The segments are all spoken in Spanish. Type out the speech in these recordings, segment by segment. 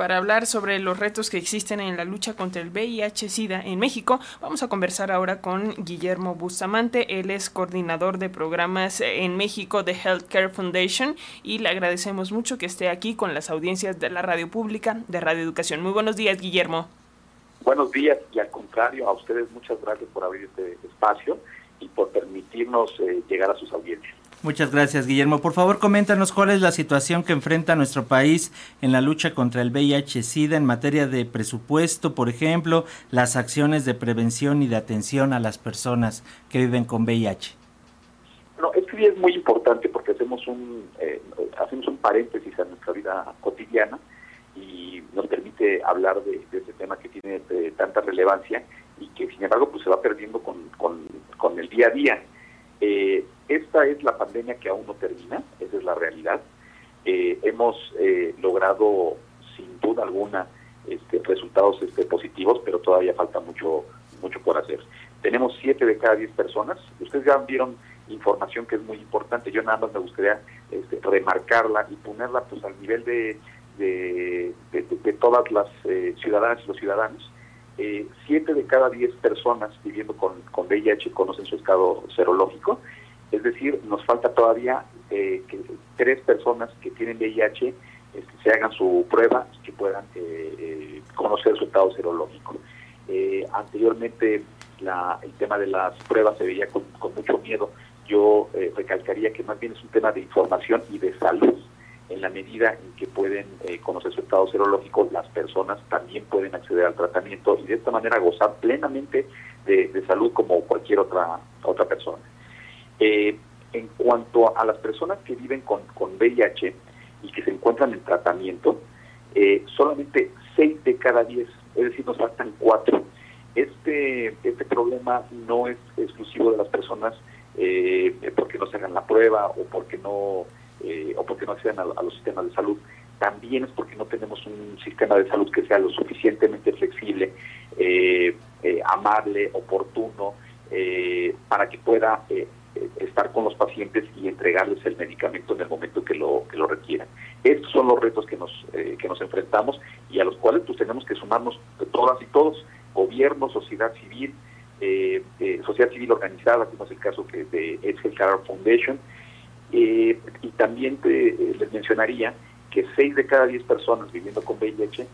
Para hablar sobre los retos que existen en la lucha contra el VIH-Sida en México, vamos a conversar ahora con Guillermo Bustamante. Él es coordinador de programas en México de Healthcare Foundation y le agradecemos mucho que esté aquí con las audiencias de la radio pública de Radio Educación. Muy buenos días, Guillermo. Buenos días y al contrario, a ustedes muchas gracias por abrir este espacio y por permitirnos eh, llegar a sus audiencias. Muchas gracias, Guillermo. Por favor, coméntanos cuál es la situación que enfrenta nuestro país en la lucha contra el VIH-Sida en materia de presupuesto, por ejemplo, las acciones de prevención y de atención a las personas que viven con VIH. No, esto es muy importante porque hacemos un eh, hacemos un paréntesis a nuestra vida cotidiana y nos permite hablar de, este tema que tiene eh, tanta relevancia y que sin embargo pues se va perdiendo con, con el día a día. Eh, esta es la pandemia que aún no termina, esa es la realidad. Eh, hemos eh, logrado sin duda alguna este, resultados este, positivos, pero todavía falta mucho mucho por hacer. Tenemos siete de cada diez personas. Ustedes ya vieron información que es muy importante. Yo nada más me gustaría este, remarcarla y ponerla pues al nivel de, de, todas las ciudadanas y los ciudadanos. Siete de cada diez personas viviendo con, con VIH conocen su estado serológico es decir, nos falta todavía eh, que tres personas que tienen VIH este, se hagan su prueba y que puedan eh, eh, conocer su estado serológico. anteriormente el tema de las pruebas se veía con, mucho miedo. Yo recalcaría que más bien es un tema de información y de salud. En la medida en que pueden conocer su estado serológico, las personas también pueden acceder al tratamiento y de esta manera gozar plenamente de, de salud como cualquier otra, otra persona. Eh, en cuanto a las personas que viven con, con VIH y que se encuentran en tratamiento, eh, solamente 6 de cada 10, es decir, nos faltan 4. Este, este problema no es exclusivo de las personas eh, porque no se hagan la prueba o porque no eh, o porque no accedan a, los sistemas de salud. También es porque no tenemos un sistema de salud que sea lo suficientemente flexible, amable, oportuno, para que pueda eh, estar con los pacientes y entregarles el medicamento en el momento que lo que lo requieran. Estos son los retos que nos eh, que nos enfrentamos y a los cuales pues tenemos que sumarnos todas y todos, gobierno, sociedad civil, eh, sociedad civil organizada, como es el caso que de Excel Care Foundation, y también les mencionaría que 6 de cada 10 personas viviendo con VIH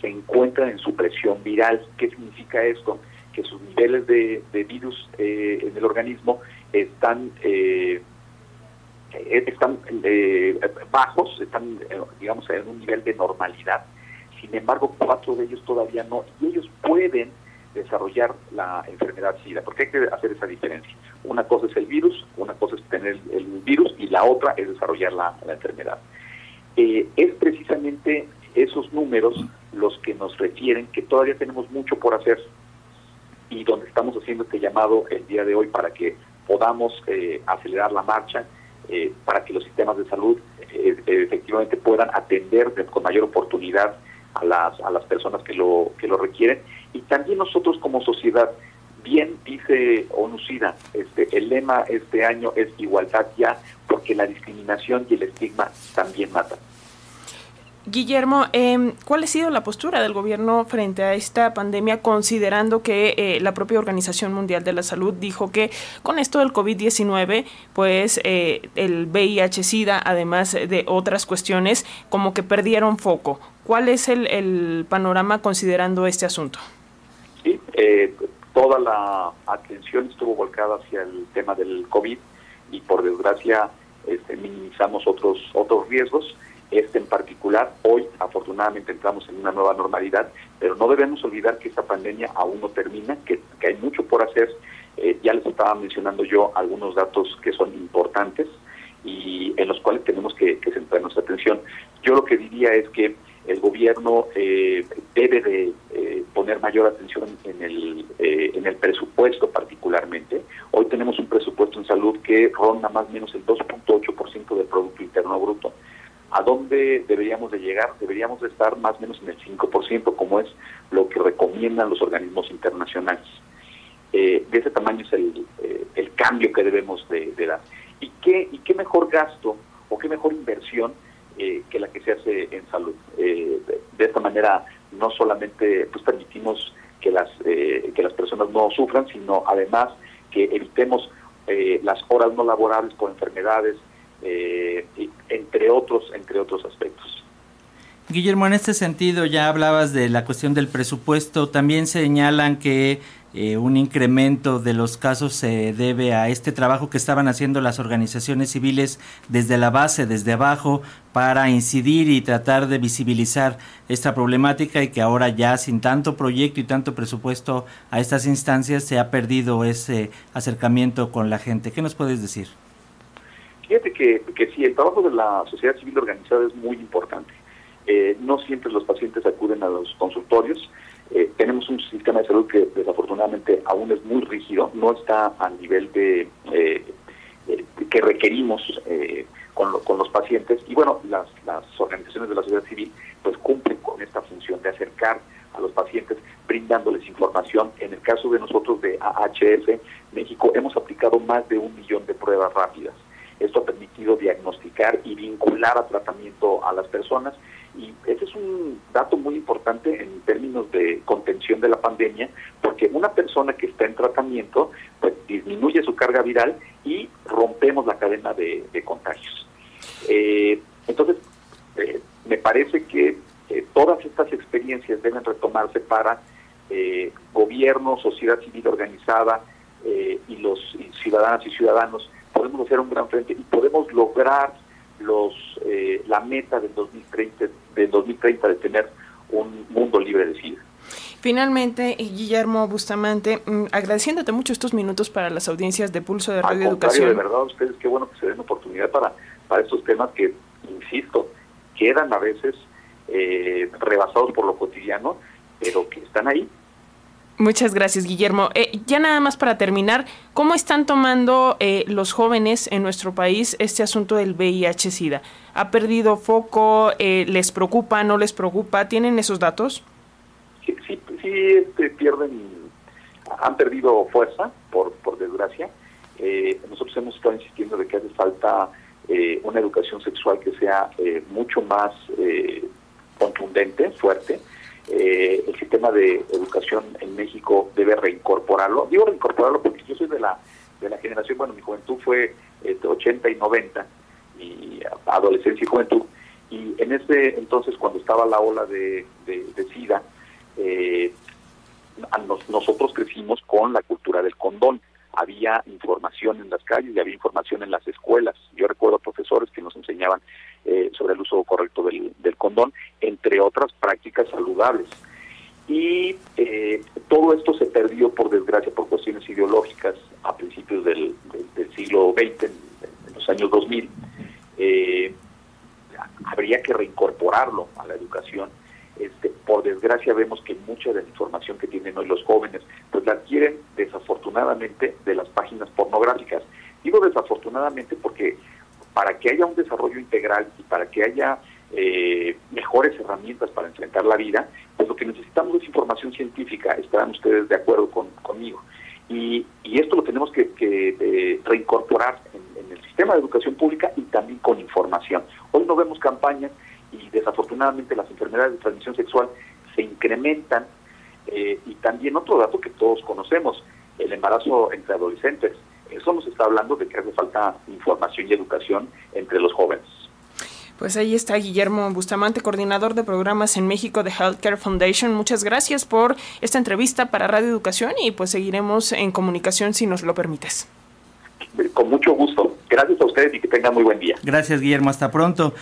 se encuentran en supresión viral. ¿Qué significa esto? Que sus niveles de, virus en el organismo están eh, eh, están eh, bajos, están digamos en un nivel de normalidad. Sin embargo, cuatro de ellos todavía no y ellos pueden desarrollar la enfermedad SIDA, porque hay que hacer esa diferencia. Una cosa es el virus, una cosa es tener el virus y la otra es desarrollar la, enfermedad. es precisamente esos números los que nos refieren que todavía tenemos mucho por hacer y donde estamos haciendo este llamado el día de hoy para que podamos eh, acelerar la marcha eh, para que los sistemas de salud eh, efectivamente puedan atender con mayor oportunidad a las, a las personas que lo, que lo requieren. Y también nosotros como sociedad, bien dice ONUCIDA, este, el lema este año es igualdad ya, porque la discriminación y el estigma también matan. Guillermo, eh, ¿cuál ha sido la postura del gobierno frente a esta pandemia, considerando que eh, la propia Organización Mundial de la Salud dijo que con esto del COVID-19, pues eh, el VIH-Sida, además de otras cuestiones, como que perdieron foco? ¿Cuál es el panorama considerando este asunto? Eh, toda la atención estuvo volcada hacia el tema del COVID y por desgracia este, minimizamos otros, otros riesgos este en particular. Hoy, afortunadamente, entramos en una nueva normalidad, pero no debemos olvidar que esta pandemia aún no termina, que, hay mucho por hacer. Eh, ya les estaba mencionando yo algunos datos que son importantes y en los cuales tenemos que, centrar nuestra atención. Yo lo que diría es que el gobierno eh, debe de eh, poner mayor atención en el, en el presupuesto particularmente. Hoy tenemos un presupuesto en salud que ronda más o menos el 2.8% del Producto Interno Bruto. ¿A dónde deberíamos de llegar? Deberíamos de estar más o menos en el 5%, como es lo que recomiendan los organismos internacionales. Eh, de ese tamaño es el, eh, el cambio que debemos de, dar. ¿Y qué, ¿Y qué mejor gasto o qué mejor inversión que la que se hace en salud. De, de, esta manera no solamente pues permitimos que las que las personas no sufran, sino además que evitemos las horas no laborables por enfermedades, entre otros entre otros aspectos. Guillermo, en este sentido ya hablabas de la cuestión del presupuesto, también señalan que eh, un incremento de los casos se debe a este trabajo que estaban haciendo las organizaciones civiles desde la base, desde abajo, para incidir y tratar de visibilizar esta problemática y que ahora ya sin tanto proyecto y tanto presupuesto a estas instancias se ha perdido ese acercamiento con la gente. ¿Qué nos puedes decir? Fíjate que, que sí, el trabajo de la sociedad civil organizada es muy importante eh, no siempre los pacientes acuden a los consultorios. Eh, tenemos un sistema de salud que desafortunadamente aún es muy rígido, no está a nivel de eh, que requerimos con, con, los pacientes. Y bueno, las, las organizaciones de la sociedad civil pues cumplen con esta función de acercar a los pacientes brindándoles información. En el caso de nosotros de AHF México hemos aplicado más de un millón de pruebas rápidas. Esto ha permitido diagnosticar y vincular a tratamiento a las personas y ese es un dato muy importante en términos de contención de la pandemia, porque una persona que está en tratamiento pues disminuye su carga viral y rompemos la cadena de, contagios. Eh, entonces, eh, me parece que eh, todas estas experiencias deben retomarse para gobierno, sociedad civil organizada y los ciudadanas y ciudadanos. Podemos hacer un gran frente y podemos lograr los la meta del 2030 de 2030 de tener un mundo libre de SIDA. Finalmente, Guillermo Bustamante, mm, agradeciéndote mucho estos minutos para las audiencias de Pulso de Radio Educación. de verdad, ustedes, qué bueno que se den oportunidad para, para estos temas que, insisto, quedan a veces eh, rebasados por lo cotidiano, pero que están ahí Muchas gracias, Guillermo. Eh, ya nada más para terminar, ¿cómo están tomando eh, los jóvenes en nuestro país este asunto del VIH-Sida? ¿Ha perdido foco? Eh, ¿Les preocupa? ¿No les preocupa? ¿Tienen esos datos? Sí, sí, este, pierden, han perdido fuerza, por, por desgracia. nosotros hemos estado insistiendo de que hace falta una educación sexual que sea mucho más contundente, fuerte eh, el sistema de educación en México debe reincorporarlo. Digo reincorporarlo porque yo soy de la de la generación, bueno, mi juventud fue este, 80 y 90, y adolescencia y juventud, y en ese entonces cuando estaba la ola de, de, SIDA, eh, nosotros crecimos con la cultura del condón. Había información en las calles y había información en las escuelas. Yo recuerdo profesores que nos enseñaban eh, sobre el uso correcto del, condón, entre otras prácticas saludables. Y eh, todo esto se perdió, por desgracia, por cuestiones ideológicas a principios del, siglo XX, en, los años 2000. Eh, habría que reincorporarlo a la educación. Este, por desgracia vemos que mucha de la información que tienen hoy los jóvenes, pues la adquieren desafortunadamente de las páginas pornográficas. Digo desafortunadamente porque para que haya un desarrollo integral y para que haya eh, mejores herramientas para enfrentar la vida, pues lo que necesitamos es información científica, estarán ustedes de acuerdo conmigo. Y, esto lo tenemos que, eh, reincorporar en, el sistema de educación pública y también con información. Hoy no vemos campañas y desafortunadamente las enfermedades de transmisión sexual se incrementan eh, y también otro dato que todos conocemos, el embarazo entre adolescentes. Eso nos está hablando de que hace falta información y educación entre los jóvenes. Pues ahí está Guillermo Bustamante, coordinador de programas en México de Healthcare Foundation. Muchas gracias por esta entrevista para Radio Educación y pues seguiremos en comunicación si nos lo permites. Con mucho gusto. Gracias a ustedes y que tengan muy buen día. Gracias Guillermo, hasta pronto.